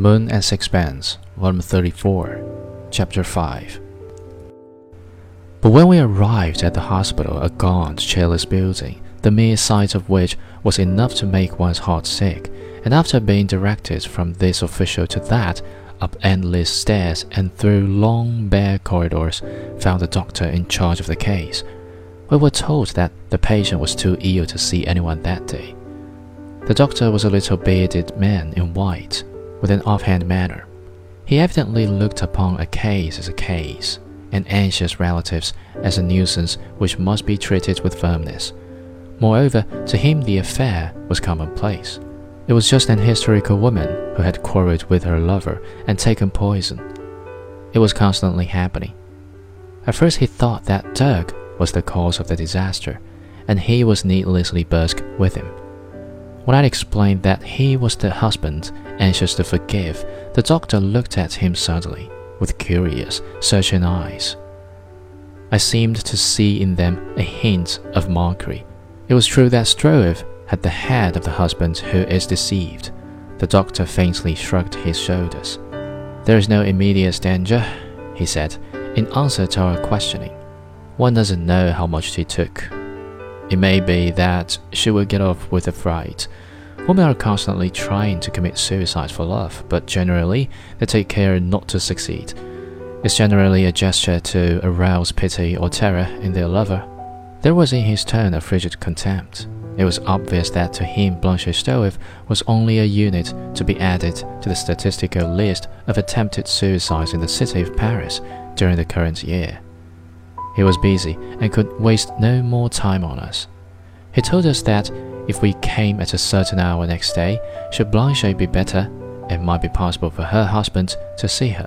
Moon and Sixpence, Volume 34, Chapter 5. But when we arrived at the hospital, a gaunt, cheerless building, the mere sight of which was enough to make one's heart sick, and after being directed from this official to that, up endless stairs and through long bare corridors, found the doctor in charge of the case. We were told that the patient was too ill to see anyone that day. The doctor was a little bearded man in white with an offhand manner. He evidently looked upon a case as a case, and anxious relatives as a nuisance which must be treated with firmness. Moreover, to him the affair was commonplace. It was just an hysterical woman who had quarreled with her lover and taken poison. It was constantly happening. At first, he thought that Dirk was the cause of the disaster, and he was needlessly brusque with him. When I explained that he was the husband, anxious to forgive, the doctor looked at him suddenly, with curious, searching eyes. I seemed to see in them a hint of mockery. It was true that Stroeve had the head of the husband who is deceived. The doctor faintly shrugged his shoulders. There is no immediate danger, he said, in answer to our questioning. One doesn't know how much he took. It may be that she will get off with a fright. Women are constantly trying to commit suicide for love, but generally they take care not to succeed. It's generally a gesture to arouse pity or terror in their lover. There was in his tone a frigid contempt. It was obvious that to him Blanche Stroeve was only a unit to be added to the statistical list of attempted suicides in the city of Paris during the current year. He was busy and could waste no more time on us. He told us that if we came at a certain hour next day, should Blanche be better, it might be possible for her husband to see her.